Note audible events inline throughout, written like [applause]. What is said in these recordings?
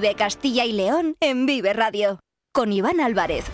Vive Castilla y León en Vive Radio. Con Iván Álvarez.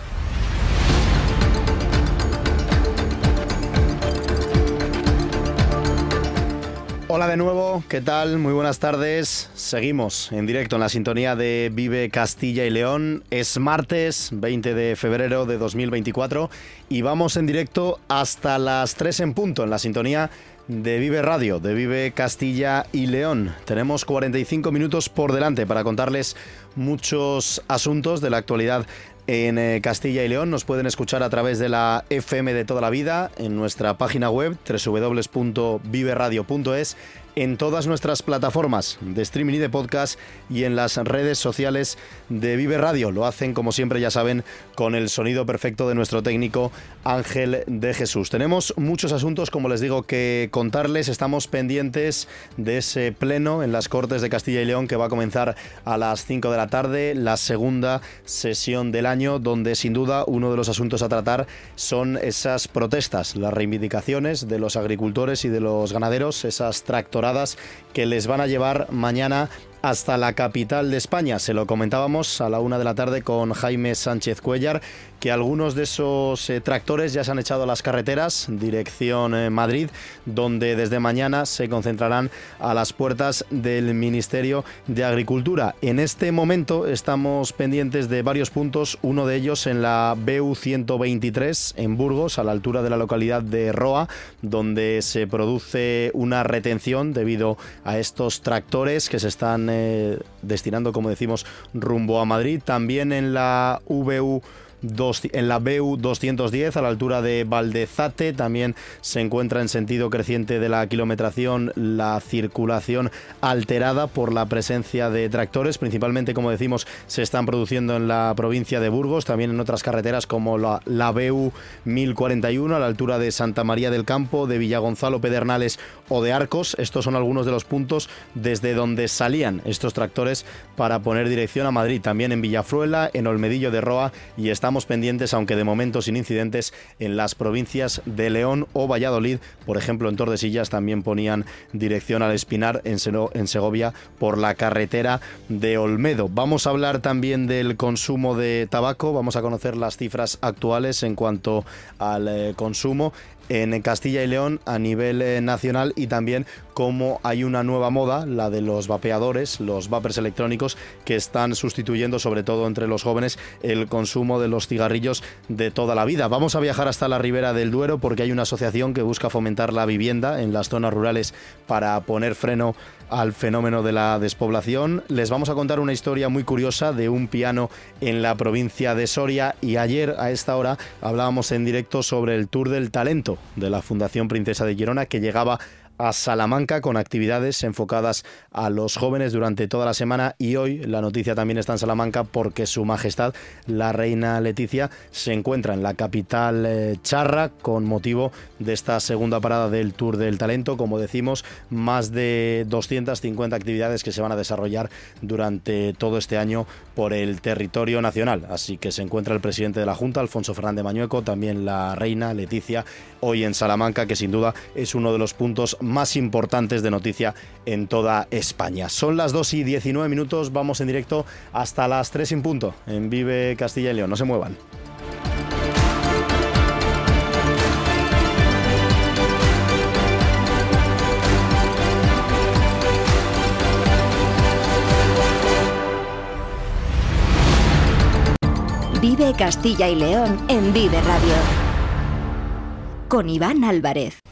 Hola de nuevo, ¿qué tal? Muy buenas tardes. Seguimos en directo en la sintonía de Vive Castilla y León. Es martes 20 de febrero de 2024 y vamos en directo hasta las 3 en punto en la sintonía de Vive Radio, de Vive Castilla y León. Tenemos 45 minutos por delante para contarles muchos asuntos de la actualidad en eh, Castilla y León. Nos pueden escuchar a través de la FM de toda la vida en nuestra página web www.viveradio.es en todas nuestras plataformas de streaming y de podcast y en las redes sociales de Vive Radio. Lo hacen, como siempre, ya saben, con el sonido perfecto de nuestro técnico Ángel de Jesús. Tenemos muchos asuntos, como les digo, que contarles. Estamos pendientes de ese pleno en las Cortes de Castilla y León que va a comenzar a las 5 de la tarde, la segunda sesión del año, donde sin duda uno de los asuntos a tratar son esas protestas, las reivindicaciones de los agricultores y de los ganaderos, esas que les van a llevar mañana hasta la capital de España. Se lo comentábamos a la una de la tarde con Jaime Sánchez Cuellar, que algunos de esos eh, tractores ya se han echado a las carreteras, dirección eh, Madrid, donde desde mañana se concentrarán a las puertas del Ministerio de Agricultura. En este momento estamos pendientes de varios puntos, uno de ellos en la BU 123 en Burgos, a la altura de la localidad de Roa, donde se produce una retención debido a estos tractores que se están eh, destinando, como decimos, rumbo a Madrid. También en la VU en la BU 210 a la altura de Valdezate. También se encuentra en sentido creciente de la kilometración la circulación alterada por la presencia de tractores. Principalmente, como decimos, se están produciendo en la provincia de Burgos, también en otras carreteras como la, la BU 1041 a la altura de Santa María del Campo, de Villagonzalo Pedernales o de Arcos. Estos son algunos de los puntos desde donde salían estos tractores para poner dirección a Madrid. También en Villafruela, en Olmedillo de Roa y estamos pendientes, aunque de momento sin incidentes, en las provincias de León o Valladolid. Por ejemplo, en Tordesillas también ponían dirección al Espinar en, Segovia por la carretera de Olmedo. Vamos a hablar también del consumo de tabaco. Vamos a conocer las cifras actuales en cuanto al eh, consumo en Castilla y León a nivel eh, nacional y también cómo hay una nueva moda, la de los vapeadores, los vapers electrónicos, que están sustituyendo, sobre todo entre los jóvenes, el consumo de los cigarrillos de toda la vida. Vamos a viajar hasta la ribera del Duero porque hay una asociación que busca fomentar la vivienda en las zonas rurales para poner freno al fenómeno de la despoblación. Les vamos a contar una historia muy curiosa de un piano en la provincia de Soria y ayer a esta hora hablábamos en directo sobre el Tour del Talento de la Fundación Princesa de Girona que llegaba a Salamanca con actividades enfocadas a los jóvenes durante toda la semana. Y hoy la noticia también está en Salamanca porque su majestad la reina Leticia se encuentra en la capital eh, charra con motivo de esta segunda parada del Tour del Talento. Como decimos más de 250 actividades que se van a desarrollar durante todo este año por el territorio nacional. Así que se encuentra el presidente de la Junta Alfonso Fernández Mañueco también la reina Leticia hoy en Salamanca que sin duda es uno de los puntos más importantes de noticia en toda España. Son las 2 y 19 minutos, vamos en directo hasta las 3 en punto en Vive Castilla y León. No se muevan. Vive Castilla y León en Vive Radio. Con Iván Álvarez.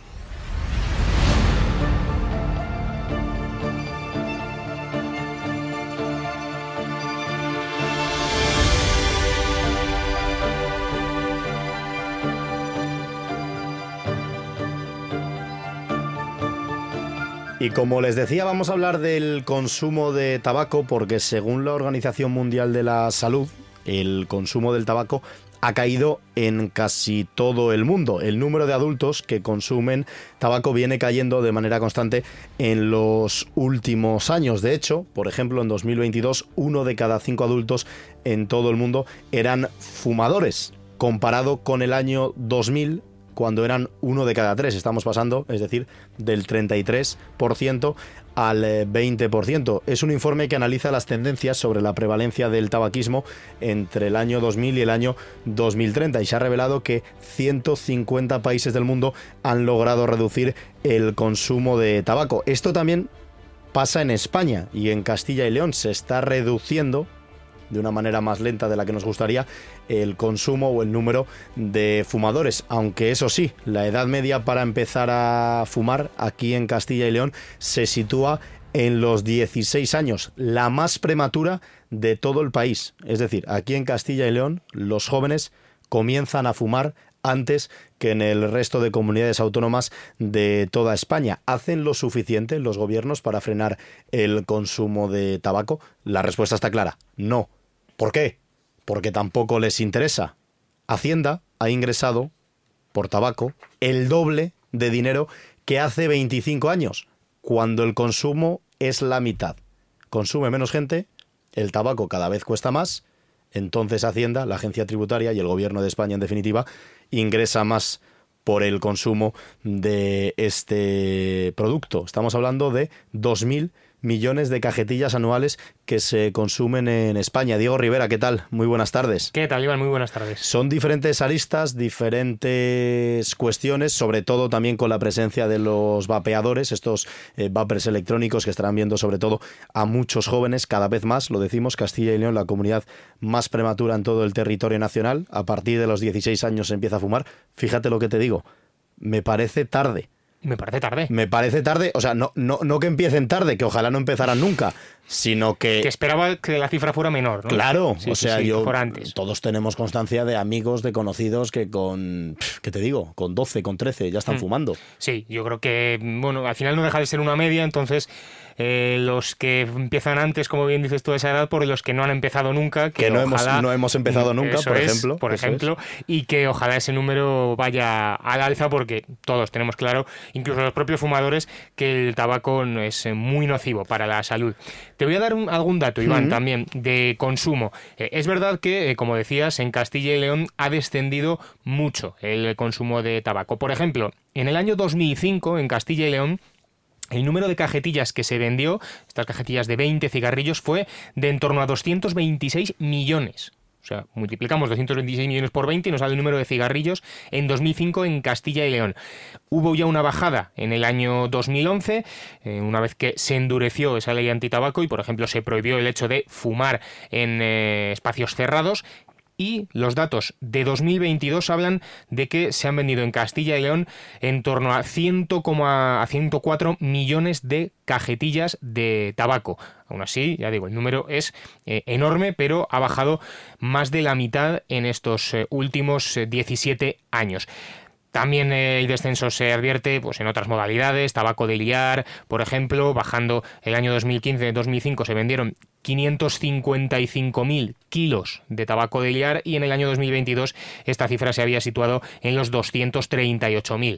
Y como les decía, vamos a hablar del consumo de tabaco porque según la Organización Mundial de la Salud, el consumo del tabaco ha caído en casi todo el mundo. El número de adultos que consumen tabaco viene cayendo de manera constante en los últimos años. De hecho, por ejemplo, en 2022, uno de cada cinco adultos en todo el mundo eran fumadores. Comparado con el año 2000, cuando eran uno de cada tres. Estamos pasando, es decir, del 33% al 20%. Eh, es un informe que analiza las tendencias sobre la prevalencia del tabaquismo entre el año 2000 y el año 2030 y se ha revelado que 150 países del mundo han logrado reducir el consumo de tabaco. Esto también pasa en España y en Castilla y León se está reduciendo de una manera más lenta de la que nos gustaría el consumo o el número de fumadores. Aunque eso sí, la edad media para empezar a fumar aquí en Castilla y León se sitúa en los 16 años, la más prematura de todo el país. Es decir, aquí en Castilla y León los jóvenes comienzan a fumar antes que en el resto de comunidades autónomas de toda España. ¿Hacen lo suficiente los gobiernos para frenar el consumo de tabaco? La respuesta está clara, no. ¿Por qué? Porque tampoco les interesa. Hacienda ha ingresado por tabaco el doble de dinero que hace 25 años, cuando el consumo es la mitad. Consume menos gente, el tabaco cada vez cuesta más, entonces Hacienda, la agencia tributaria y el gobierno de España en definitiva ingresa más por el consumo de este producto. Estamos hablando de 2.000 millones de cajetillas anuales que se consumen en España. Diego Rivera, ¿qué tal? Muy buenas tardes. ¿Qué tal, Iván? Muy buenas tardes. Son diferentes aristas, diferentes cuestiones, sobre todo también con la presencia de los vapeadores, estos eh, vapers electrónicos que estarán viendo sobre todo a muchos jóvenes, cada vez más, lo decimos, Castilla y León, la comunidad más prematura en todo el territorio nacional. A partir de los 16 años se empieza a fumar. Fíjate lo que te digo, me parece tarde. Me parece tarde. Me parece tarde, o sea, no, no, no que empiecen tarde, que ojalá no empezaran nunca, sino que... Que esperaba que la cifra fuera menor, ¿no? Claro, o sea, yo... Todos tenemos constancia de amigos, de conocidos que con, ¿qué te digo? Con 12, con 13 ya están mm. fumando. Sí, yo creo que, bueno, al final no deja de ser una media, entonces eh, los que empiezan antes, como bien dices tú, esa edad, por los que no han empezado nunca. Que, no, hemos, no hemos empezado nunca, por ejemplo. Por ejemplo, y que ojalá ese número vaya al alza porque todos tenemos claro, incluso los propios fumadores, que el tabaco es muy nocivo para la salud. Te voy a dar algún dato, Iván, también de consumo. Eh, es verdad que, eh, como decías, en Castilla y León ha descendido mucho el consumo de tabaco. Por ejemplo, en el año 2005, en Castilla y León, el número de cajetillas que se vendió, estas cajetillas de 20 cigarrillos, fue de en torno a 226 millones. O sea, multiplicamos 226 millones por 20 y nos sale el número de cigarrillos en 2005 en Castilla y León. Hubo ya una bajada en el año 2011, eh, una vez que se endureció esa ley antitabaco y, por ejemplo, se prohibió el hecho de fumar en eh, espacios cerrados y los datos de 2022 hablan de que se han vendido en Castilla y León en torno a 100, a 104 millones de cajetillas de tabaco. Aún así, ya digo, el número es eh, enorme, pero ha bajado más de la mitad en estos eh, últimos 17 eh, años. También el descenso se advierte pues, en otras modalidades, tabaco de liar, por ejemplo, bajando el año 2015-2005 se vendieron 555.000 kilos de tabaco de liar y en el año 2022 esta cifra se había situado en los 238.000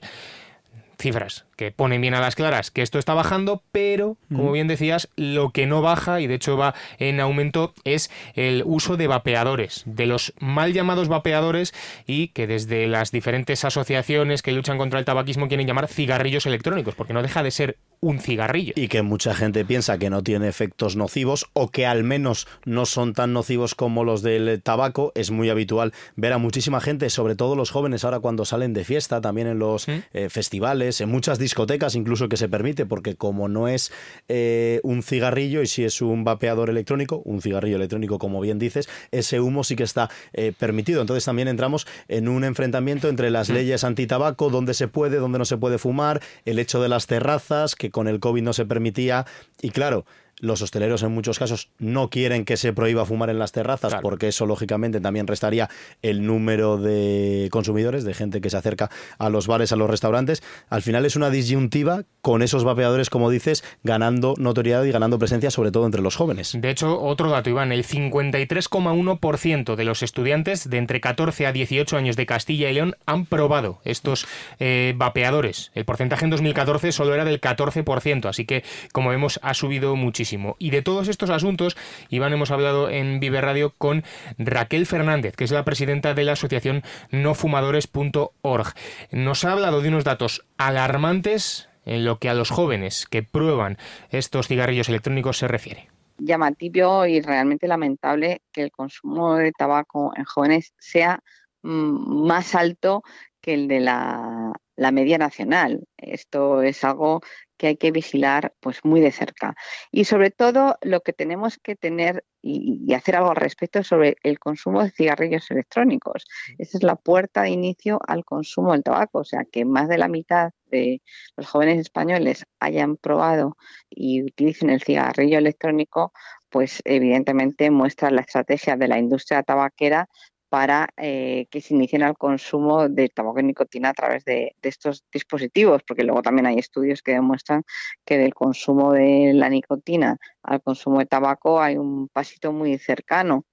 cifras que ponen bien a las claras que esto está bajando, pero, como bien decías, lo que no baja y de hecho va en aumento es el uso de vapeadores, de los mal llamados vapeadores y que desde las diferentes asociaciones que luchan contra el tabaquismo quieren llamar cigarrillos electrónicos, porque no deja de ser un cigarrillo. Y que mucha gente piensa que no tiene efectos nocivos o que al menos no son tan nocivos como los del tabaco. Es muy habitual ver a muchísima gente, sobre todo los jóvenes ahora cuando salen de fiesta, también en los ¿Mm? eh, festivales, en muchas discotecas incluso que se permite, porque como no es eh, un cigarrillo y si es un vapeador electrónico, un cigarrillo electrónico como bien dices, ese humo sí que está eh, permitido. Entonces también entramos en un enfrentamiento entre las mm. leyes antitabaco, donde se puede, donde no se puede fumar, el hecho de las terrazas, que con el COVID no se permitía, y claro, los hosteleros en muchos casos no quieren que se prohíba fumar en las terrazas porque eso lógicamente también restaría el número de consumidores, de gente que se acerca a los bares, a los restaurantes. Al final es una disyuntiva con esos vapeadores, como dices, ganando notoriedad y ganando presencia sobre todo entre los jóvenes. De hecho, otro dato, Iván, el 53,1% de los estudiantes de entre 14 a 18 años de Castilla y León han probado estos eh, vapeadores. El porcentaje en 2014 solo era del 14%, así que como vemos ha subido muchísimo Y de todos estos asuntos, Iván, hemos hablado en Vive Radio con Raquel Fernández, que es la presidenta de la asociación nofumadores.org. Nos ha hablado de unos datos alarmantes en lo que a los jóvenes que prueban estos cigarrillos electrónicos se refiere llamativo y realmente lamentable que el consumo de tabaco en jóvenes sea mm, más alto que el de la, media nacional. Esto es algo que hay que vigilar pues muy de cerca. Y sobre todo lo que tenemos que tener y, hacer algo al respecto sobre el consumo de cigarrillos electrónicos. Esa es la puerta de inicio al consumo del tabaco, o sea que más de la mitad de los jóvenes españoles hayan probado y utilicen el cigarrillo electrónico, pues evidentemente muestra la estrategia de la industria tabaquera para eh, que se inicien el consumo de tabaco y nicotina a través de, estos dispositivos, porque luego también hay estudios que demuestran que del consumo de la nicotina al consumo de tabaco hay un pasito muy cercano.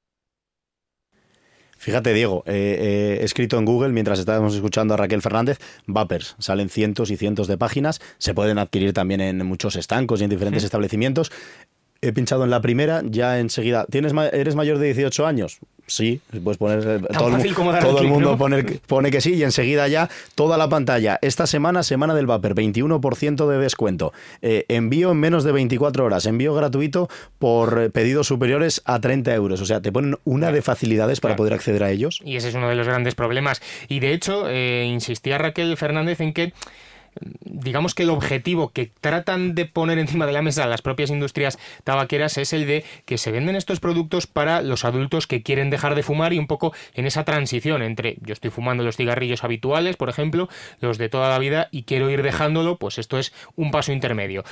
Fíjate, Diego, he escrito en Google mientras estábamos escuchando a Raquel Fernández, Vapers. Salen cientos y cientos de páginas, se pueden adquirir también en muchos estancos y en diferentes establecimientos. He pinchado en la primera, ya enseguida. ¿Tienes, ¿Eres mayor de 18 años? Sí, puedes poner eh, todo, el, mundo pone, que sí y enseguida ya toda la pantalla. Esta semana, semana del Vapor, 21% de descuento. Eh, envío en menos de 24 horas. Envío gratuito por eh, pedidos superiores a 30 euros. O sea, te ponen una de facilidades para poder acceder a ellos. Y ese es uno de los grandes problemas. Y de hecho, insistía Raquel Fernández en que digamos que el objetivo que tratan de poner encima de la mesa las propias industrias tabaqueras es el de que se venden estos productos para los adultos que quieren dejar de fumar y un poco en esa transición entre yo estoy fumando los cigarrillos habituales, por ejemplo, los de toda la vida y quiero ir dejándolo, pues esto es un paso intermedio.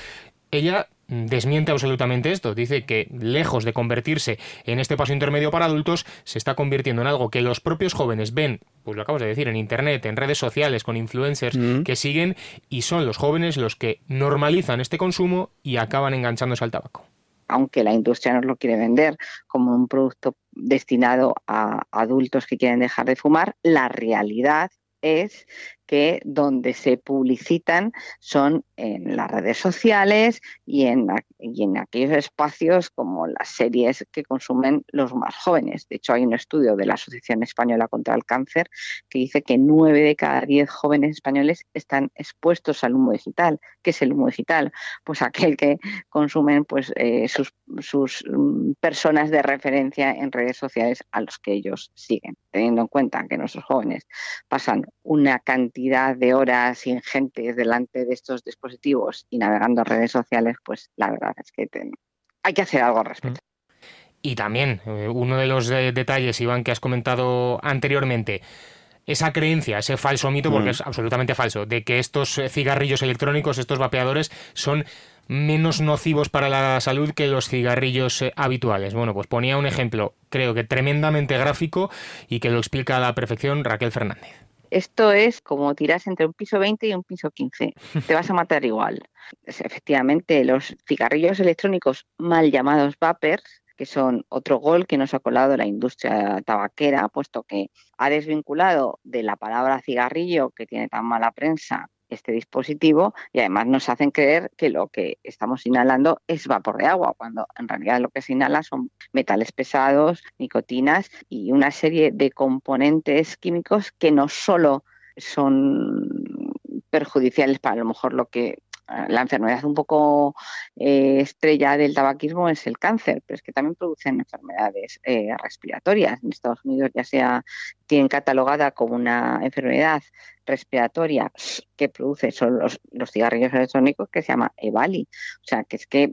Ella desmiente absolutamente esto. Dice que lejos de convertirse en este paso intermedio para adultos, se está convirtiendo en algo que los propios jóvenes ven, pues lo acabas de decir, en Internet, en redes sociales, con influencers mm. que siguen y son los jóvenes los que normalizan este consumo y acaban enganchándose al tabaco. Aunque la industria nos lo quiere vender como un producto destinado a adultos que quieren dejar de fumar, la realidad es que donde se publicitan son en las redes sociales y en, y en aquellos espacios como las series que consumen los más jóvenes. De hecho, hay un estudio de la Asociación Española contra el Cáncer que dice que nueve de cada diez jóvenes españoles están expuestos al humo digital. ¿Qué es el humo digital? Pues aquel que consumen pues, eh, sus, sus mm, personas de referencia en redes sociales a los que ellos siguen, teniendo en cuenta que nuestros jóvenes pasan una cantidad de horas ingentes delante de estos dispositivos y navegando redes sociales, pues la verdad es que hay que hacer algo al respecto. Y también, eh, uno de los detalles, Iván, que has comentado anteriormente, esa creencia, ese falso mito, porque mm. es absolutamente falso, de que estos eh, cigarrillos electrónicos, estos vapeadores, son menos nocivos para la salud que los cigarrillos eh, habituales. Bueno, pues ponía un ejemplo, creo que tremendamente gráfico y que lo explica a la perfección Raquel Fernández. Esto es como tiras entre un piso 20 y un piso 15. Te vas a matar igual. Efectivamente, los cigarrillos electrónicos mal llamados vapers, que son otro gol que nos ha colado la industria tabaquera, puesto que ha desvinculado de la palabra cigarrillo, que tiene tan mala prensa, este dispositivo y además nos hacen creer que lo que estamos inhalando es vapor de agua, cuando en realidad lo que se inhala son metales pesados, nicotinas y una serie de componentes químicos que no solo son perjudiciales para a lo mejor lo que la enfermedad un poco eh, estrella del tabaquismo es el cáncer, pero es que también producen enfermedades eh, respiratorias. En Estados Unidos ya sea tienen catalogada como una enfermedad respiratoria que produce son los, cigarrillos electrónicos que se llama EVALI. O sea, que es que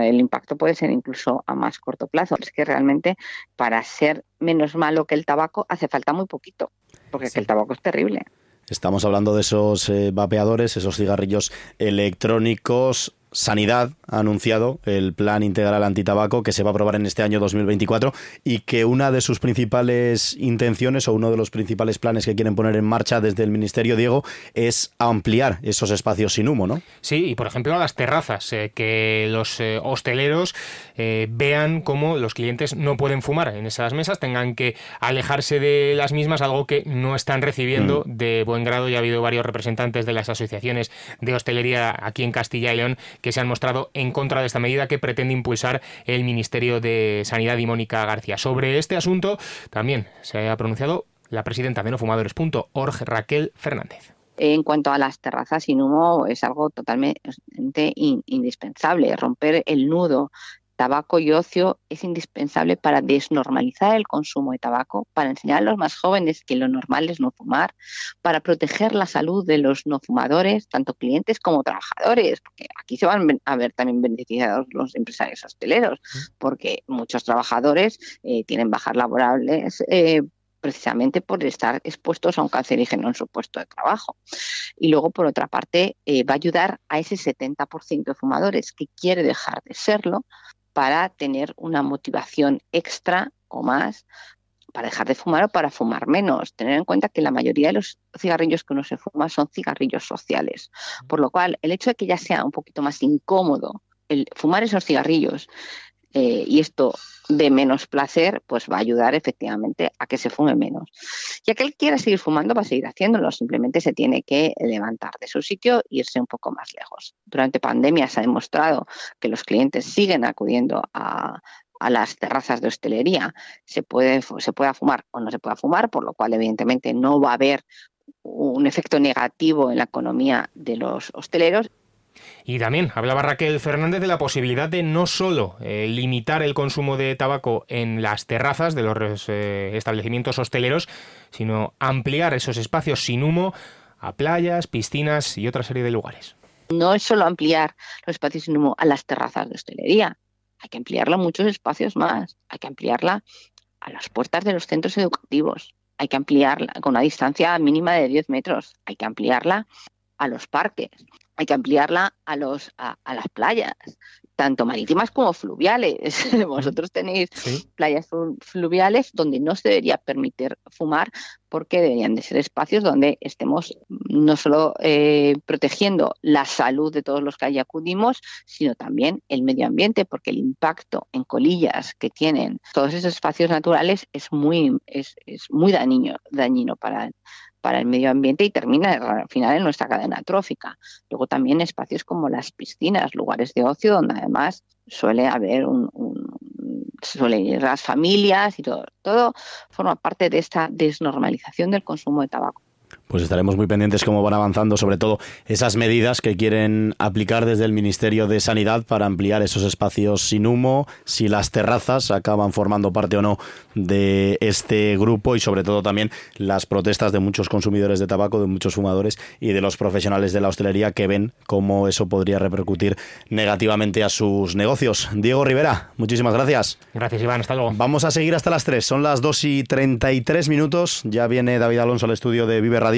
el impacto puede ser incluso a más corto plazo. Es que realmente para ser menos malo que el tabaco hace falta muy poquito, porque el tabaco es terrible. Estamos hablando de esos eh, vapeadores, esos cigarrillos electrónicos Sanidad ha anunciado el plan integral antitabaco que se va a aprobar en este año 2024 y que una de sus principales intenciones o uno de los principales planes que quieren poner en marcha desde el Ministerio, Diego, es ampliar esos espacios sin humo, ¿no? Sí, y por ejemplo a las terrazas, eh, que los eh, hosteleros eh, vean cómo los clientes no pueden fumar en esas mesas, tengan que alejarse de las mismas, algo que no están recibiendo mm. de buen grado. Ya ha habido varios representantes de las asociaciones de hostelería aquí en Castilla y León que que se han mostrado en contra de esta medida que pretende impulsar el Ministerio de Sanidad y Mónica García. Sobre este asunto también se ha pronunciado la presidenta de nofumadores.org, Raquel Fernández. En cuanto a las terrazas sin humo, es algo totalmente indispensable. Romper el nudo tabaco y ocio es indispensable para desnormalizar el consumo de tabaco, para enseñar a los más jóvenes que lo normal es no fumar, para proteger la salud de los no fumadores, tanto clientes como trabajadores, porque aquí se van a ver también beneficiados los empresarios hosteleros, porque muchos trabajadores eh, tienen bajas laborables eh, precisamente por estar expuestos a un cancerígeno en su puesto de trabajo. Y luego, por otra parte, eh, va a ayudar a ese 70% de fumadores que quiere dejar de serlo para tener una motivación extra o más para dejar de fumar o para fumar menos. Tener en cuenta que la mayoría de los cigarrillos que uno se fuma son cigarrillos sociales. Por lo cual, el hecho de que ya sea un poquito más incómodo el fumar esos cigarrillos eh, y esto de menos placer, pues va a ayudar efectivamente a que se fume menos. Y aquel que quiera seguir fumando va a seguir haciéndolo, simplemente se tiene que levantar de su sitio e irse un poco más lejos. Durante pandemia se ha demostrado que los clientes siguen acudiendo a, las terrazas de hostelería. Se puede, se pueda fumar o no se pueda fumar, por lo cual evidentemente no va a haber un efecto negativo en la economía de los hosteleros y también hablaba Raquel Fernández de la posibilidad de no solo eh, limitar el consumo de tabaco en las terrazas de los eh, establecimientos hosteleros, sino ampliar esos espacios sin humo a playas, piscinas y otra serie de lugares. No es solo ampliar los espacios sin humo a las terrazas de hostelería, hay que ampliarla a muchos espacios más, hay que ampliarla a las puertas de los centros educativos, hay que ampliarla con una distancia mínima de 10 metros, hay que ampliarla a los parques, hay que ampliarla a, los, a, las playas, tanto marítimas como fluviales. [laughs] Vosotros tenéis playas fluviales donde no se debería permitir fumar porque deberían de ser espacios donde estemos no solo eh, protegiendo la salud de todos los que allí acudimos, sino también el medio ambiente, porque el impacto en colillas que tienen todos esos espacios naturales es muy, es, es muy dañino, dañino para, para el medio ambiente y termina al final en nuestra cadena trófica. Luego también espacios como las piscinas, lugares de ocio donde además suele haber un, suelen ir las familias y todo, todo forma parte de esta desnormalización del consumo de tabaco. Pues estaremos muy pendientes cómo van avanzando, sobre todo esas medidas que quieren aplicar desde el Ministerio de Sanidad para ampliar esos espacios sin humo, si las terrazas acaban formando parte o no de este grupo y sobre todo también las protestas de muchos consumidores de tabaco, de muchos fumadores y de los profesionales de la hostelería que ven cómo eso podría repercutir negativamente a sus negocios. Diego Rivera, muchísimas gracias. Gracias Iván, hasta luego. Vamos a seguir hasta las 3, son las 2 y 33 minutos, ya viene David Alonso al estudio de Vive Radio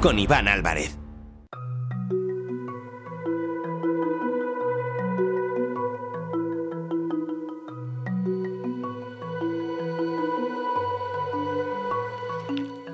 con Iván Álvarez.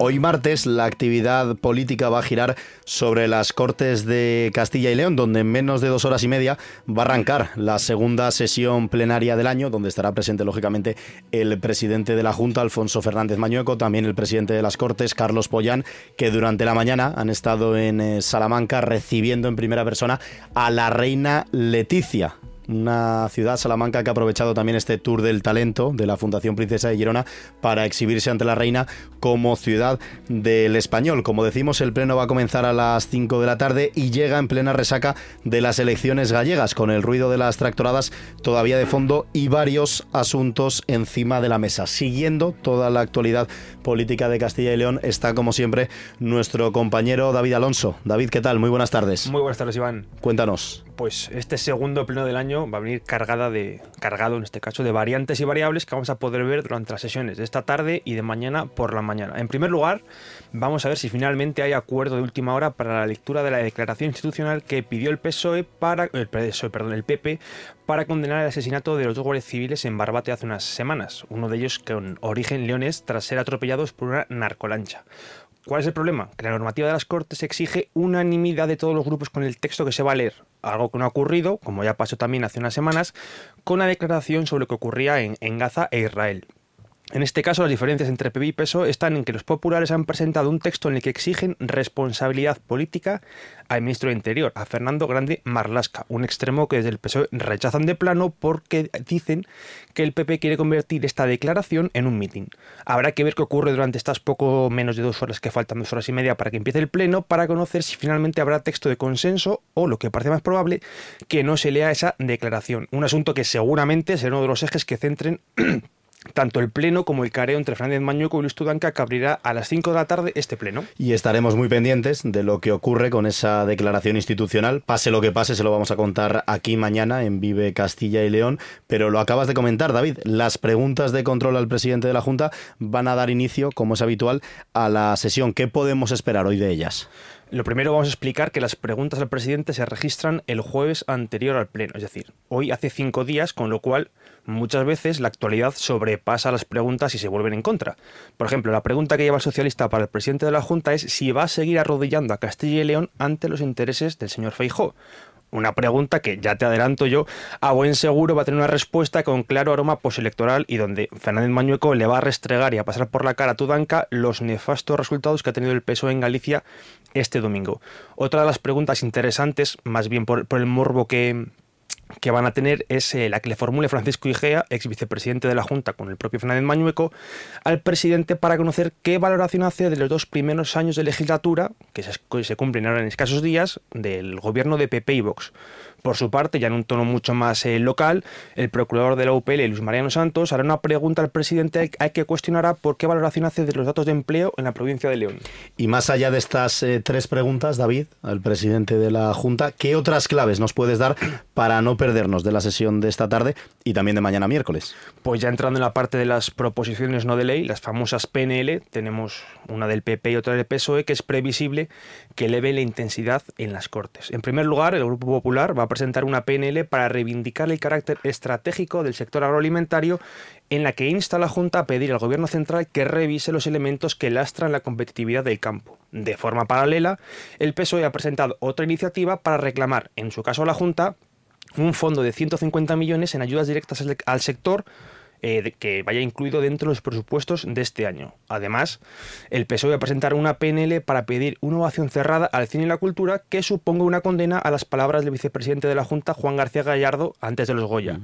Hoy martes la actividad política va a girar sobre las Cortes de Castilla y León, donde en menos de dos horas y media va a arrancar la segunda sesión plenaria del año, donde estará presente lógicamente el presidente de la Junta, Alfonso Fernández Mañueco, también el presidente de las Cortes, Carlos Pollán, que durante la mañana han estado en eh, Salamanca recibiendo en primera persona a la reina Leticia, una ciudad, Salamanca, que ha aprovechado también este tour del talento de la Fundación Princesa de Girona para exhibirse ante la reina como ciudad del español. Como decimos, el pleno va a comenzar a las 5 de la tarde y llega en plena resaca de las elecciones gallegas, con el ruido de las tractoradas todavía de fondo y varios asuntos encima de la mesa. Siguiendo toda la actualidad política de Castilla y León está, como siempre, nuestro compañero David Alonso. David, ¿qué tal? Muy buenas tardes. Muy buenas tardes, Iván. Cuéntanos. Pues este segundo pleno del año va a venir cargada de, cargado en este caso de variantes y variables que vamos a poder ver durante las sesiones de esta tarde y de mañana por la mañana. En primer lugar, vamos a ver si finalmente hay acuerdo de última hora para la lectura de la declaración institucional que pidió el PSOE para el PSOE, el PP para condenar el asesinato de los dos guardias civiles en Barbate hace unas semanas, uno de ellos con origen leones tras ser atropellados por una narcolancha. ¿Cuál es el problema? Que la normativa de las Cortes exige unanimidad de todos los grupos con el texto que se va a leer, algo que no ha ocurrido, como ya pasó también hace unas semanas, con la declaración sobre lo que ocurría en, Gaza e Israel. En este caso, las diferencias entre PP y PSOE están en que los populares han presentado un texto en el que exigen responsabilidad política al ministro de Interior, a Fernando Grande Marlasca, un extremo que desde el PSOE rechazan de plano porque dicen que el PP quiere convertir esta declaración en un mitin. Habrá que ver qué ocurre durante estas poco menos de dos horas que faltan, dos horas y media para que empiece el pleno, para conocer si finalmente habrá texto de consenso o, lo que parece más probable, que no se lea esa declaración. Un asunto que seguramente será uno de los ejes que centren [clears throat] tanto el pleno como el careo entre Fernández Mañueco y Luis Tudanca que abrirá a las 5 de la tarde este pleno. Y estaremos muy pendientes de lo que ocurre con esa declaración institucional. Pase lo que pase, se lo vamos a contar aquí mañana en Vive Castilla y León. Pero lo acabas de comentar, David. Las preguntas de control al presidente de la Junta van a dar inicio, como es habitual, a la sesión. ¿Qué podemos esperar hoy de ellas? Lo primero vamos a explicar que las preguntas al presidente se registran el jueves anterior al pleno, es decir, hoy hace cinco días, con lo cual muchas veces la actualidad sobrepasa las preguntas y se vuelven en contra. Por ejemplo, la pregunta que lleva el socialista para el presidente de la Junta es si va a seguir arrodillando a Castilla y León ante los intereses del señor Feijó una pregunta que ya te adelanto yo, a buen seguro va a tener una respuesta con claro aroma postelectoral y donde Fernández Mañueco le va a restregar y a pasar por la cara a Tudanca los nefastos resultados que ha tenido el PSOE en Galicia este domingo. Otra de las preguntas interesantes, más bien por, por el morbo que, que van a tener es eh, la que le formule Francisco Igea, ex vicepresidente de la Junta con el propio Fernández Mañueco, al presidente para conocer qué valoración hace de los dos primeros años de legislatura, que se, se cumplen ahora en escasos días, del gobierno de PP y Vox. Por su parte, ya en un tono mucho más eh, local, el procurador de la UPL, Luis Mariano Santos, hará una pregunta al presidente hay que cuestionará por qué valoración hace de los datos de empleo en la provincia de León. Y más allá de estas eh, tres preguntas, David, al presidente de la Junta, ¿qué otras claves nos puedes dar para no perdernos de la sesión de esta tarde y también de mañana miércoles? Pues ya entrando en la parte de las proposiciones no de ley, las famosas PNL, tenemos una del PP y otra del PSOE, que es previsible que eleve la intensidad en las Cortes. En primer lugar, el Grupo Popular va a presentar una PNL para reivindicar el carácter estratégico del sector agroalimentario en la que insta a la Junta a pedir al Gobierno central que revise los elementos que lastran la competitividad del campo. De forma paralela, el PSOE ha presentado otra iniciativa para reclamar, en su caso a la Junta, un fondo de 150 millones en ayudas directas al sector eh, que vaya incluido dentro de los presupuestos de este año. Además, el PSOE va a presentar una PNL para pedir una ovación cerrada al cine y la cultura que suponga una condena a las palabras del vicepresidente de la Junta, Juan García Gallardo, antes de los Goya.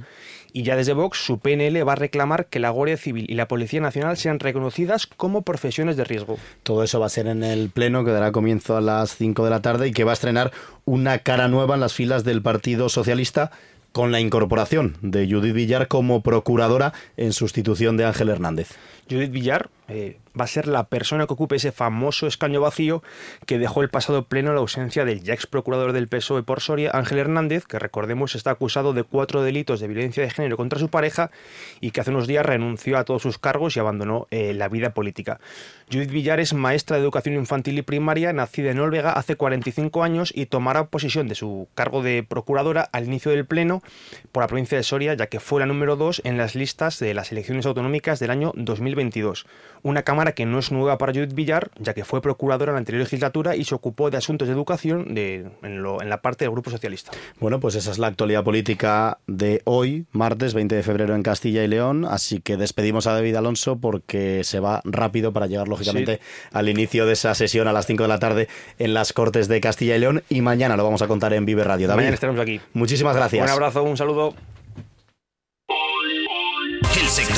Y ya desde Vox, su PNL va a reclamar que la Guardia Civil y la Policía Nacional sean reconocidas como profesiones de riesgo. Todo eso va a ser en el Pleno, que dará comienzo a las 5 de la tarde y que va a estrenar una cara nueva en las filas del Partido Socialista con la incorporación de Judith Villar como procuradora en sustitución de Ángel Hernández. Judith Villar eh, va a ser la persona que ocupe ese famoso escaño vacío que dejó el pasado pleno la ausencia del ya ex procurador del PSOE por Soria, Ángel Hernández, que recordemos está acusado de cuatro delitos de violencia de género contra su pareja y que hace unos días renunció a todos sus cargos y abandonó eh, la vida política. Judith Villar es maestra de educación infantil y primaria, nacida en Olvega hace 45 años y tomará posesión de su cargo de procuradora al inicio del pleno por la provincia de Soria, ya que fue la número dos en las listas de las elecciones autonómicas del año 2022 una cámara que no es nueva para Judith Villar, ya que fue procuradora en la anterior legislatura y se ocupó de asuntos de educación de, en, lo, en, la parte del Grupo Socialista. Bueno, pues esa es la actualidad política de hoy, martes 20 de febrero en Castilla y León, así que despedimos a David Alonso porque se va rápido para llegar lógicamente sí. al inicio de esa sesión a las 5 de la tarde en las Cortes de Castilla y León y mañana lo vamos a contar en Vive Radio. David, mañana estaremos aquí. Muchísimas gracias. Un abrazo, un saludo.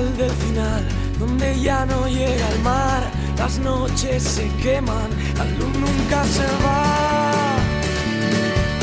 Del final, donde ya no llega el mar, las noches se queman, la luz nunca se va.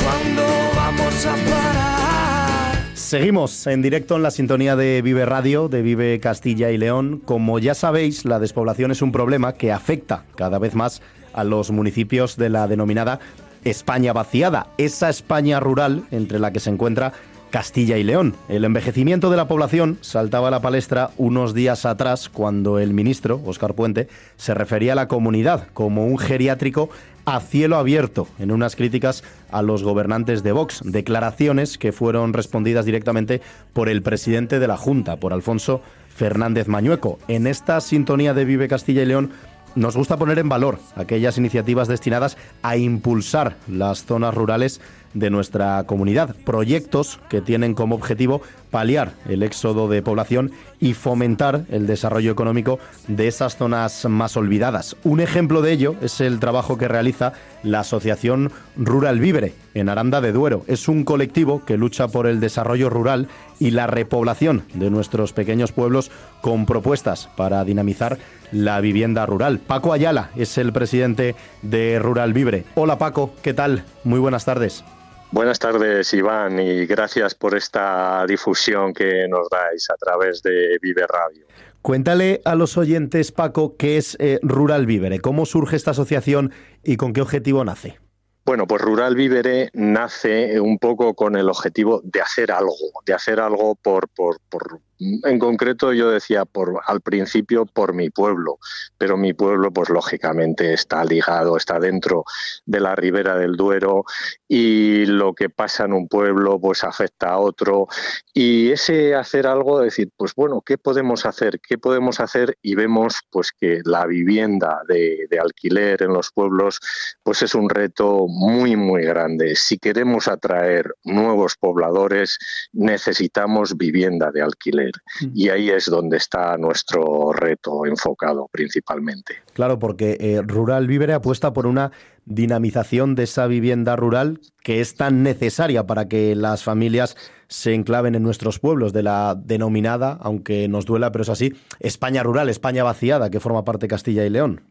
¿Cuándo vamos a parar? Seguimos en directo en la sintonía de Vive Radio, de Vive Castilla y León. Como ya sabéis, la despoblación es un problema que afecta cada vez más a los municipios de la denominada España vaciada, esa España rural entre la que se encuentra Castilla y León. El envejecimiento de la población saltaba a la palestra unos días atrás cuando el ministro, Óscar Puente, se refería a la comunidad como un geriátrico a cielo abierto en unas críticas a los gobernantes de Vox, declaraciones que fueron respondidas directamente por el presidente de la Junta, por Alfonso Fernández Mañueco. En esta sintonía de Vive Castilla y León nos gusta poner en valor aquellas iniciativas destinadas a impulsar las zonas rurales de nuestra comunidad, proyectos que tienen como objetivo paliar el éxodo de población y fomentar el desarrollo económico de esas zonas más olvidadas. Un ejemplo de ello es el trabajo que realiza la Asociación Rural Vibre en Aranda de Duero. Es un colectivo que lucha por el desarrollo rural y la repoblación de nuestros pequeños pueblos con propuestas para dinamizar la vivienda rural. Paco Ayala es el presidente de Rural Vibre. Hola Paco, ¿qué tal? Muy buenas tardes. Buenas tardes, Iván, y gracias por esta difusión que nos dais a través de Vive Radio. Cuéntale a los oyentes, Paco, qué es eh, Rural Vívere, cómo surge esta asociación y con qué objetivo nace. Bueno, pues Rural Vívere nace un poco con el objetivo de hacer algo, de hacer algo por, por, por en concreto yo decía al principio por mi pueblo, pero mi pueblo pues lógicamente está ligado, está dentro de la ribera del Duero y lo que pasa en un pueblo pues afecta a otro y ese hacer algo, decir, pues bueno, ¿qué podemos hacer? ¿Qué podemos hacer? Y vemos pues que la vivienda de, de alquiler en los pueblos pues es un reto muy muy grande. Si queremos atraer nuevos pobladores necesitamos vivienda de alquiler. Y ahí es donde está nuestro reto enfocado principalmente. Claro, porque eh, Rural Vivere apuesta por una dinamización de esa vivienda rural que es tan necesaria para que las familias se enclaven en nuestros pueblos, de la denominada, aunque nos duela, pero es así, España rural, España vaciada, que forma parte de Castilla y León.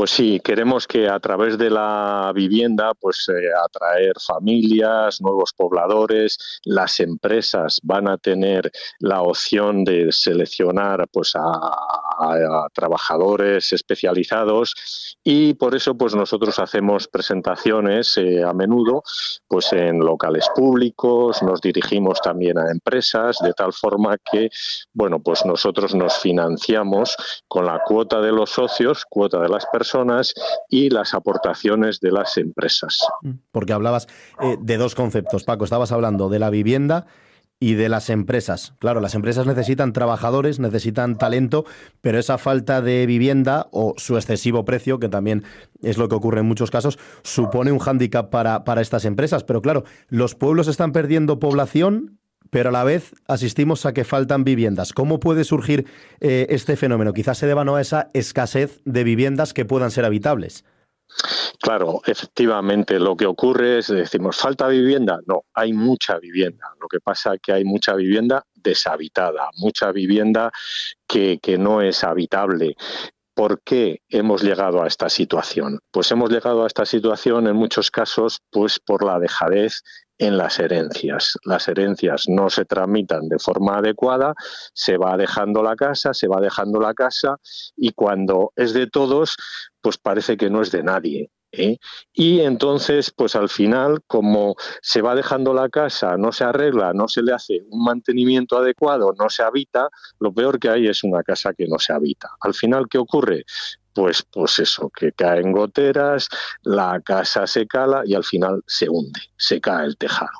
Pues sí, queremos que a través de la vivienda, pues eh, atraer familias, nuevos pobladores, las empresas van a tener la opción de seleccionar pues a, a, trabajadores especializados y por eso pues nosotros hacemos presentaciones eh, a menudo pues en locales públicos, nos dirigimos también a empresas de tal forma que bueno, pues nosotros nos financiamos con la cuota de los socios, cuota de las personas y las aportaciones de las empresas. Porque hablabas eh, de dos conceptos, Paco. Estabas hablando de la vivienda y de las empresas. Claro, las empresas necesitan trabajadores, necesitan talento, pero esa falta de vivienda o su excesivo precio, que también es lo que ocurre en muchos casos, supone un hándicap para, para estas empresas. Pero claro, los pueblos están perdiendo población pero a la vez asistimos a que faltan viviendas. ¿Cómo puede surgir eh, este fenómeno? Quizás se deba ¿no? a esa escasez de viviendas que puedan ser habitables. Claro, efectivamente, lo que ocurre es, decimos, ¿falta vivienda? No, hay mucha vivienda. Lo que pasa es que hay mucha vivienda deshabitada, mucha vivienda que, que no es habitable. ¿Por qué hemos llegado a esta situación? Pues hemos llegado a esta situación en muchos casos pues por la dejadez en las herencias. Las herencias no se tramitan de forma adecuada, se va dejando la casa, se va dejando la casa y cuando es de todos, pues parece que no es de nadie. ¿eh? Y entonces, pues al final, como se va dejando la casa, no se arregla, no se le hace un mantenimiento adecuado, no se habita, lo peor que hay es una casa que no se habita. Al final, ¿qué ocurre? Pues, pues eso, que caen goteras, la casa se cala y al final se hunde, se cae el tejado.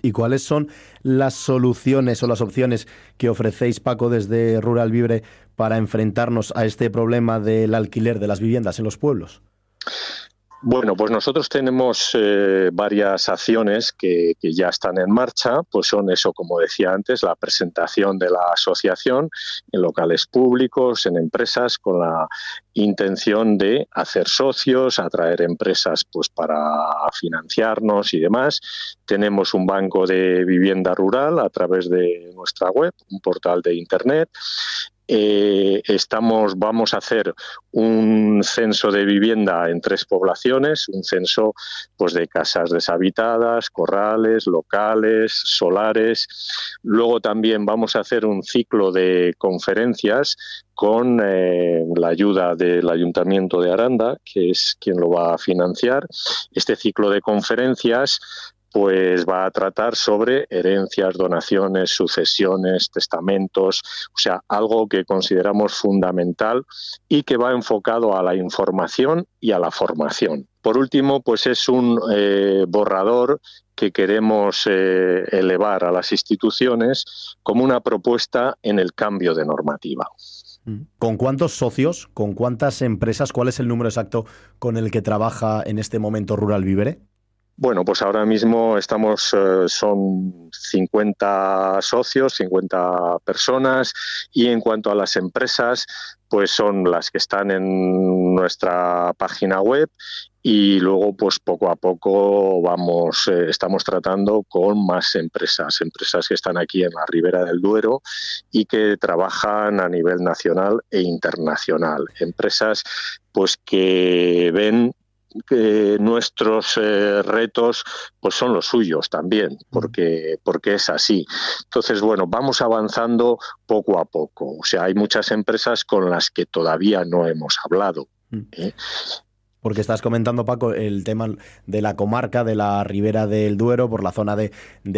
¿Y cuáles son las soluciones o las opciones que ofrecéis, Paco, desde Rural Vibre para enfrentarnos a este problema del alquiler de las viviendas en los pueblos? Bueno, pues nosotros tenemos eh, varias acciones que, ya están en marcha, pues son eso, como decía antes, la presentación de la asociación en locales públicos, en empresas, con la intención de hacer socios, atraer empresas pues para financiarnos y demás. Tenemos un banco de vivienda rural a través de nuestra web, un portal de internet eh, estamos, vamos a hacer un censo de vivienda en tres poblaciones, un censo pues, de casas deshabitadas, corrales, locales, solares. Luego también vamos a hacer un ciclo de conferencias con eh, la ayuda del Ayuntamiento de Aranda, que es quien lo va a financiar. Este ciclo de conferencias pues va a tratar sobre herencias, donaciones, sucesiones, testamentos, o sea, algo que consideramos fundamental y que va enfocado a la información y a la formación. Por último, pues es un eh, borrador que queremos eh, elevar a las instituciones como una propuesta en el cambio de normativa. Mm. ¿Con cuántos socios, con cuántas empresas, cuál es el número exacto con el que trabaja en este momento Rural Vivere? Bueno, pues ahora mismo estamos, eh, son 50 socios, 50 personas y en cuanto a las empresas, pues son las que están en nuestra página web y luego pues poco a poco vamos eh, estamos tratando con más empresas empresas que están aquí en la ribera del Duero y que trabajan a nivel nacional e internacional. Empresas pues que ven que nuestros eh, retos pues son los suyos también, porque, porque es así. Entonces, bueno, vamos avanzando poco a poco. O sea, hay muchas empresas con las que todavía no hemos hablado. ¿eh? Porque estás comentando, Paco, el tema de la comarca de la Ribera del Duero, por la zona de,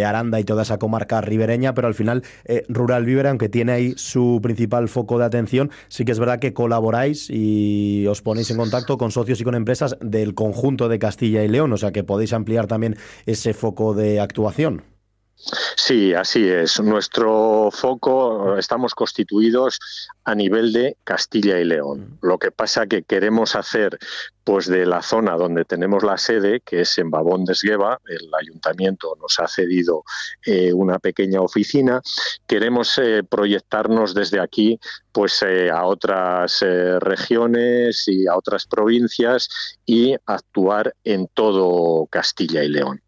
Aranda y toda esa comarca ribereña, pero al final eh, Rural Vivera, aunque tiene ahí su principal foco de atención, sí que es verdad que colaboráis y os ponéis en contacto con socios y con empresas del conjunto de Castilla y León, o sea que podéis ampliar también ese foco de actuación. Sí, así es. Nuestro foco, estamos constituidos a nivel de Castilla y León. Lo que pasa que queremos hacer, pues de la zona donde tenemos la sede, que es en Babón de Esgueva, el ayuntamiento nos ha cedido eh, una pequeña oficina, queremos eh, proyectarnos desde aquí pues eh, a otras regiones y a otras provincias y actuar en todo Castilla y León.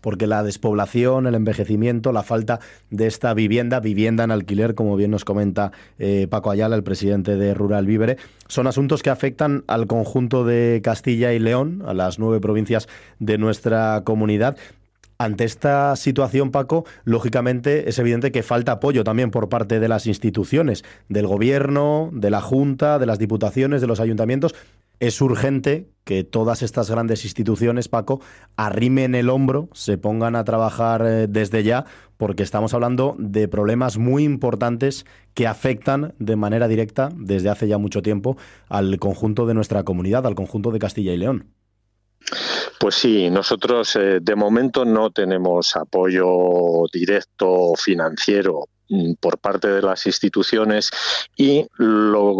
Porque la despoblación, el envejecimiento, la falta de esta vivienda, vivienda en alquiler, como bien nos comenta eh, Paco Ayala, el presidente de Rural Vívere, son asuntos que afectan al conjunto de Castilla y León, a las nueve provincias de nuestra comunidad. Ante esta situación, Paco, lógicamente es evidente que falta apoyo también por parte de las instituciones, del gobierno, de la Junta, de las diputaciones, de los ayuntamientos. Es urgente que todas estas grandes instituciones, Paco, arrimen el hombro, se pongan a trabajar eh, desde ya, porque estamos hablando de problemas muy importantes que afectan de manera directa desde hace ya mucho tiempo al conjunto de nuestra comunidad, al conjunto de Castilla y León. Pues sí, nosotros eh, de momento no tenemos apoyo directo financiero por parte de las instituciones y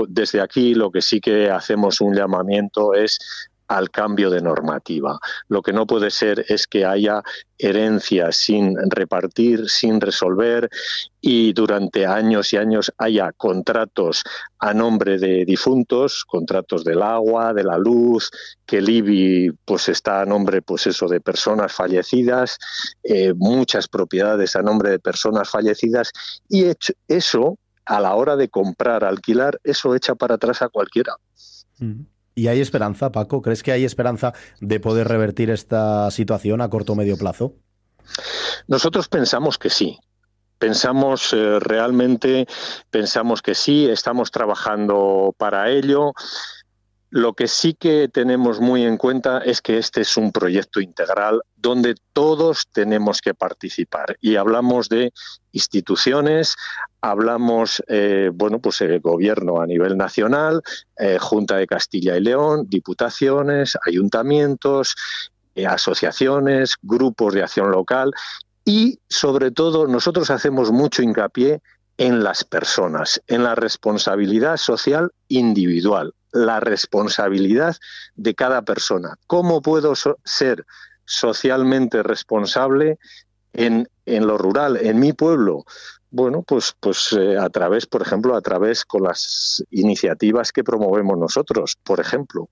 desde aquí lo que sí que hacemos un llamamiento es al cambio de normativa. Lo que no puede ser es que haya herencias sin repartir, sin resolver y durante años y años haya contratos a nombre de difuntos, contratos del agua, de la luz, que el IBI pues está a nombre pues eso de personas fallecidas, eh, muchas propiedades a nombre de personas fallecidas y eso a la hora de comprar, alquilar, eso echa para atrás a cualquiera. Mm. ¿Y hay esperanza, Paco? ¿Crees que hay esperanza de poder revertir esta situación a corto o medio plazo? Nosotros pensamos que sí. Pensamos eh, realmente, pensamos que sí, estamos trabajando para ello. Lo que sí que tenemos muy en cuenta es que este es un proyecto integral donde todos tenemos que participar y hablamos de instituciones, hablamos, eh, bueno, pues el gobierno a nivel nacional, eh, Junta de Castilla y León, diputaciones, ayuntamientos, eh, asociaciones, grupos de acción local y sobre todo nosotros hacemos mucho hincapié en las personas, en la responsabilidad social individual la responsabilidad de cada persona. ¿Cómo puedo ser socialmente responsable en, en lo rural, en mi pueblo? Bueno, pues, pues eh, a través, por ejemplo, a través con las iniciativas que promovemos nosotros, por ejemplo.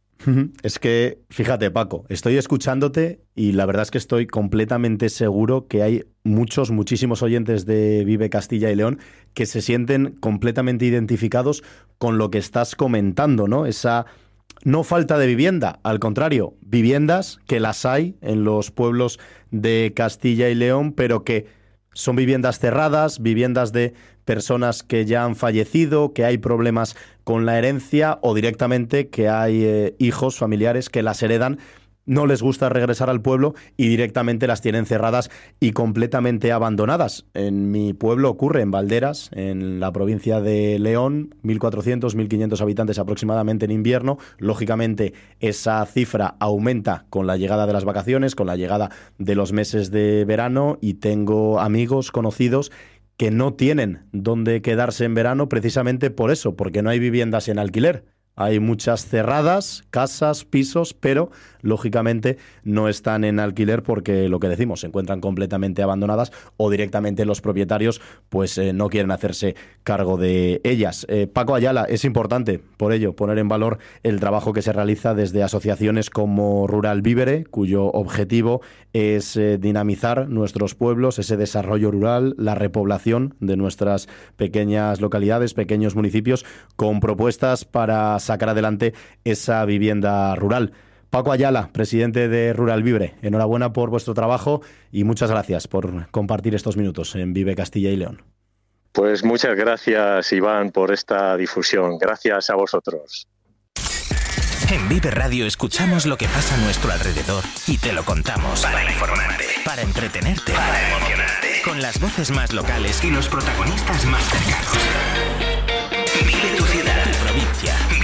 Es que, fíjate, Paco, estoy escuchándote y la verdad es que estoy completamente seguro que hay muchos, muchísimos oyentes de Vive Castilla y León que se sienten completamente identificados con lo que estás comentando, ¿no? Esa no falta de vivienda, al contrario, viviendas que las hay en los pueblos de Castilla y León, pero que son viviendas cerradas, viviendas de personas que ya han fallecido, que hay problemas con la herencia o directamente que hay eh, hijos, familiares que las heredan no les gusta regresar al pueblo y directamente las tienen cerradas y completamente abandonadas. En mi pueblo ocurre, en Valderas, en la provincia de León, 1.400, 1.500 habitantes aproximadamente en invierno. Lógicamente, esa cifra aumenta con la llegada de las vacaciones, con la llegada de los meses de verano y tengo amigos conocidos que no tienen dónde quedarse en verano precisamente por eso, porque no hay viviendas en alquiler. Hay muchas cerradas, casas, pisos, pero lógicamente no están en alquiler porque lo que decimos, se encuentran completamente abandonadas o directamente los propietarios pues eh, no quieren hacerse cargo de ellas. Eh, Paco Ayala, es importante por ello poner en valor el trabajo que se realiza desde asociaciones como Rural Vívere, cuyo objetivo es eh, dinamizar nuestros pueblos, ese desarrollo rural, la repoblación de nuestras pequeñas localidades, pequeños municipios, con propuestas para sacar adelante esa vivienda rural. Paco Ayala, presidente de Rural Vibre, enhorabuena por vuestro trabajo y muchas gracias por compartir estos minutos en Vive Castilla y León. Pues muchas gracias, Iván, por esta difusión. Gracias a vosotros. En Vive Radio escuchamos lo que pasa a nuestro alrededor y te lo contamos. Para informarte, para entretenerte, para emocionarte. Con las voces más locales y los protagonistas más cercanos.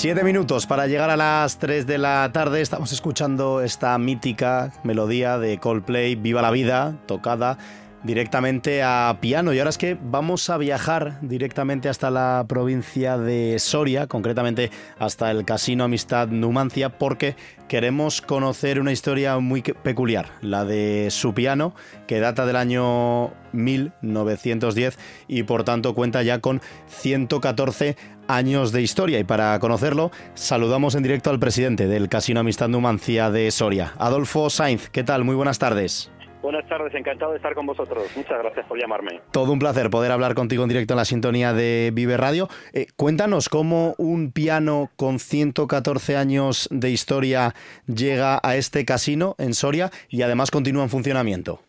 Siete minutos para llegar a las 3 de la tarde. Estamos escuchando esta mítica melodía de Coldplay, Viva la Vida, tocada directamente a piano. Y ahora es que vamos a viajar directamente hasta la provincia de Soria, concretamente hasta el Casino Amistad Numancia, porque queremos conocer una historia muy peculiar, la de su piano, que data del año 1910 y por tanto cuenta ya con 114 años de historia. Y para conocerlo, saludamos en directo al presidente del Casino Amistad Numancia de Soria, Adolfo Sainz. ¿Qué tal? Muy buenas tardes. Buenas tardes, encantado de estar con vosotros. Muchas gracias por llamarme. Todo un placer poder hablar contigo en directo en la sintonía de Vive Radio. Eh, cuéntanos cómo un piano con 114 años de historia llega a este casino en Soria y además continúa en funcionamiento.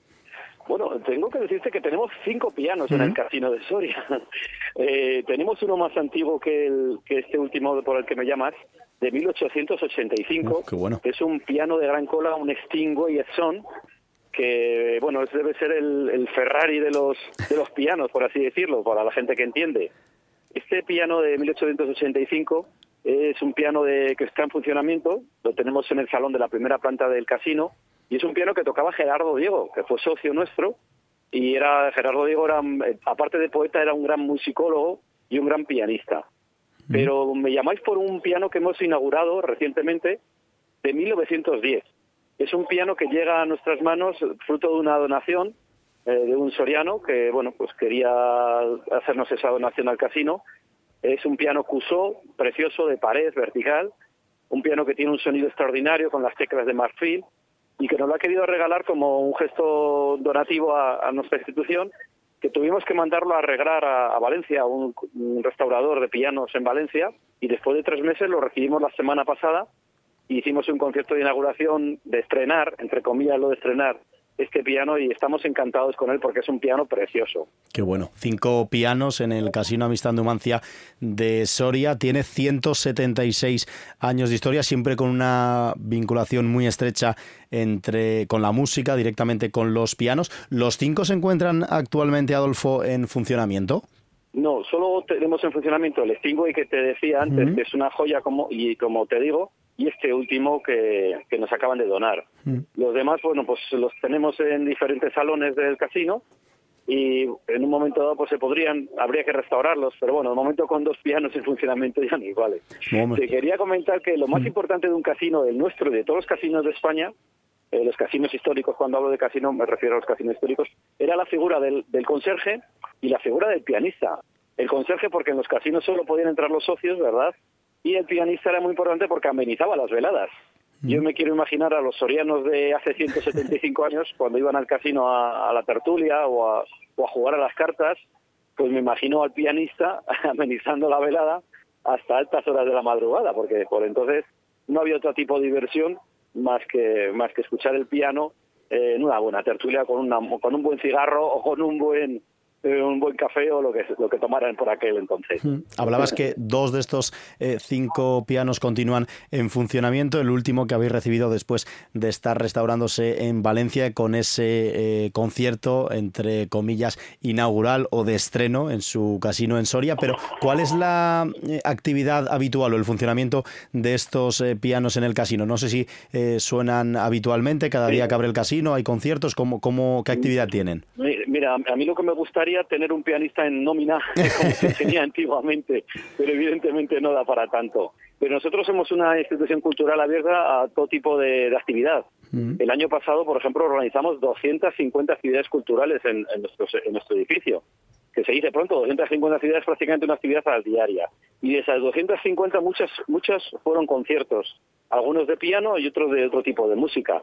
Bueno, tengo que decirte que tenemos cinco pianos en el casino de Soria. [laughs] Eh, tenemos uno más antiguo que, el, que este último por el que me llamas, de 1885. qué bueno. Es un piano de gran cola, un Stingway Son, que bueno, debe ser el, Ferrari de los, de los pianos, por así decirlo, para la gente que entiende. Este piano de 1885 es un piano de, que está en funcionamiento, lo tenemos en el salón de la primera planta del casino, y es un piano que tocaba Gerardo Diego, que fue socio nuestro, y era Gerardo Diego, era, aparte de poeta, era un gran musicólogo y un gran pianista. Pero me llamáis por un piano que hemos inaugurado recientemente de 1910. Es un piano que llega a nuestras manos fruto de una donación eh, de un soriano que, bueno, pues quería hacernos esa donación al casino. Es un piano Cusó, precioso, de pared vertical, un piano que tiene un sonido extraordinario con las teclas de marfil, y que nos lo ha querido regalar como un gesto donativo a, nuestra institución que tuvimos que mandarlo a arreglar a, Valencia, a un, restaurador de pianos en Valencia, y después de tres meses lo recibimos la semana pasada, hicimos un concierto de inauguración de estrenar, entre comillas lo de estrenar, este piano y estamos encantados con él porque es un piano precioso. Qué bueno. Cinco pianos en el Casino Amistad Numancia de Soria. Tiene 176 años de historia, siempre con una vinculación muy estrecha entre con la música, directamente con los pianos. ¿Los cinco se encuentran actualmente, Adolfo, en funcionamiento? No, solo tenemos en funcionamiento el Stingway que te decía antes, que es una joya como y como te digo, y este último que, nos acaban de donar. Mm. Los demás, bueno, pues los tenemos en diferentes salones del casino y en un momento dado pues se podrían, habría que restaurarlos, pero bueno, de momento con dos pianos en funcionamiento ya ni vale. Te quería comentar que lo más mm. importante de un casino, el nuestro y de todos los casinos de España, eh, los casinos históricos, cuando hablo de casino me refiero a los casinos históricos, era la figura del, del conserje y la figura del pianista. El conserje porque en los casinos solo podían entrar los socios, ¿verdad? Y el pianista era muy importante porque amenizaba las veladas. Yo mm. me quiero imaginar a los sorianos de hace 175 años, cuando iban al casino a, la tertulia o a, jugar a las cartas, pues me imagino al pianista [laughs] amenizando la velada hasta altas horas de la madrugada, porque por entonces no había otro tipo de diversión más que, más que escuchar el piano en una buena tertulia con, una, con un buen cigarro o con un buen eh, un buen café o lo que, lo que tomaran por aquel entonces. Hablabas que dos de estos eh, cinco pianos continúan en funcionamiento, el último que habéis recibido después de estar restaurándose en Valencia con ese eh, concierto, entre comillas, inaugural o de estreno en su casino en Soria, pero ¿cuál es la actividad habitual o el funcionamiento de estos pianos en el casino? No sé si suenan habitualmente, cada día que abre el casino, hay conciertos, ¿cómo, cómo, ¿qué actividad tienen? Mira, a mí lo que me gustaría tener un pianista en nómina [laughs] como se tenía antiguamente, pero evidentemente no da para tanto. Pero nosotros somos una institución cultural abierta a todo tipo de, actividad. Mm. El año pasado, por ejemplo, organizamos 250 actividades culturales en, nuestro, en nuestro edificio que se dice pronto, 250 actividades, prácticamente una actividad a diaria. Y de esas 250, muchas, muchas fueron conciertos, algunos de piano y otros de otro tipo de música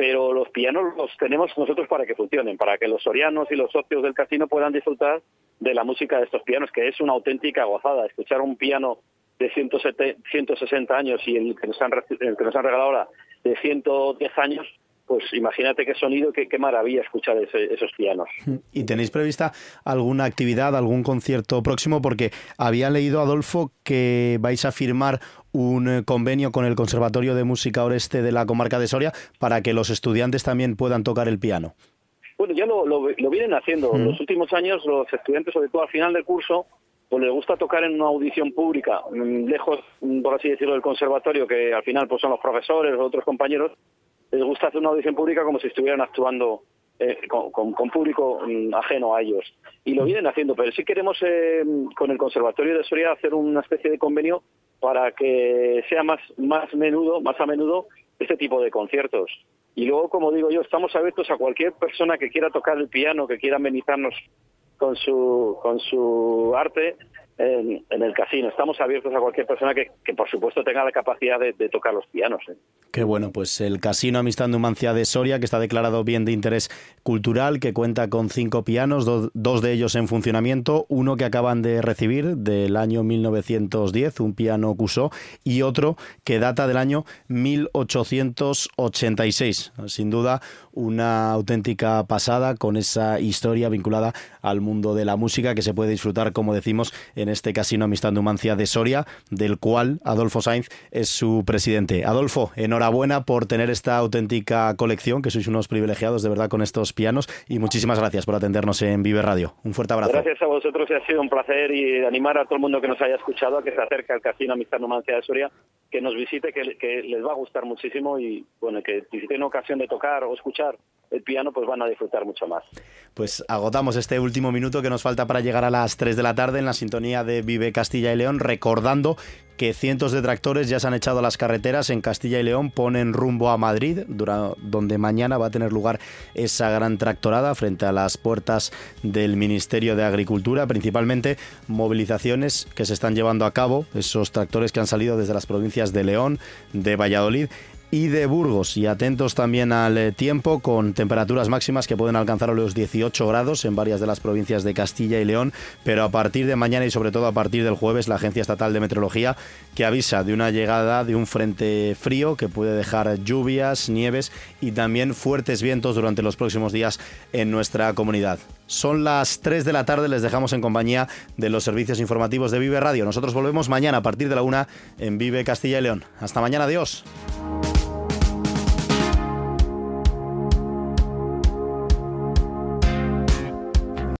pero los pianos los tenemos nosotros para que funcionen, para que los sorianos y los socios del casino puedan disfrutar de la música de estos pianos, que es una auténtica gozada. Escuchar un piano de 160 años y el que nos han, el que nos han regalado ahora de 110 años, pues imagínate qué sonido, qué, qué maravilla escuchar esos pianos. ¿Y tenéis prevista alguna actividad, algún concierto próximo? Porque había leído, Adolfo, que vais a firmar un eh, convenio con el Conservatorio de Música Oreste de la comarca de Soria para que los estudiantes también puedan tocar el piano. Bueno, ya lo, lo, vienen haciendo. En los últimos años los estudiantes, sobre todo al final del curso, pues les gusta tocar en una audición pública, mm, lejos, mm, por así decirlo, del conservatorio, que al final pues son los profesores o otros compañeros, les gusta hacer una audición pública como si estuvieran actuando eh, con, público mm, ajeno a ellos. Y lo vienen haciendo, pero sí queremos eh, con el Conservatorio de Soria hacer una especie de convenio para que sea más, más menudo, más a menudo este tipo de conciertos. Y luego, como digo yo, estamos abiertos a cualquier persona que quiera tocar el piano, que quiera amenizarnos con su, con su arte, en, el casino. Estamos abiertos a cualquier persona que, por supuesto, tenga la capacidad de, tocar los pianos. ¿eh? Qué bueno, pues el Casino Amistad Numancia de Soria, que está declarado bien de interés cultural, que cuenta con cinco pianos, dos de ellos en funcionamiento, uno que acaban de recibir del año 1910, un piano Cusó, y otro que data del año 1886. Sin duda, una auténtica pasada con esa historia vinculada al mundo de la música que se puede disfrutar, como decimos, en este Casino Amistad Numancia de Soria, del cual Adolfo Sainz es su presidente. Adolfo, enhorabuena por tener esta auténtica colección, que sois unos privilegiados de verdad con estos pianos y muchísimas gracias por atendernos en Vive Radio. Un fuerte abrazo. Gracias a vosotros ha sido un placer y animar a todo el mundo que nos haya escuchado a que se acerque al Casino Amistad Numancia de Soria, que nos visite, que, les va a gustar muchísimo y bueno, que si tienen ocasión de tocar o escuchar el piano, pues van a disfrutar mucho más. Pues agotamos este último minuto que nos falta para llegar a las 3 de la tarde en la sintonía de Vive Castilla y León, recordando que cientos de tractores ya se han echado a las carreteras en Castilla y León, ponen rumbo a Madrid, donde mañana va a tener lugar esa gran tractorada frente a las puertas del Ministerio de Agricultura, principalmente movilizaciones que se están llevando a cabo, esos tractores que han salido desde las provincias de León, de Valladolid y de Burgos. Y atentos también al eh, tiempo con temperaturas máximas que pueden alcanzar los 18 grados en varias de las provincias de Castilla y León, pero a partir de mañana y sobre todo a partir del jueves la Agencia Estatal de Meteorología que avisa de una llegada de un frente frío que puede dejar lluvias, nieves y también fuertes vientos durante los próximos días en nuestra comunidad. Son las 3 de la tarde, les dejamos en compañía de los servicios informativos de Vive Radio. Nosotros volvemos mañana a partir de la 1 en Vive Castilla y León. Hasta mañana, adiós.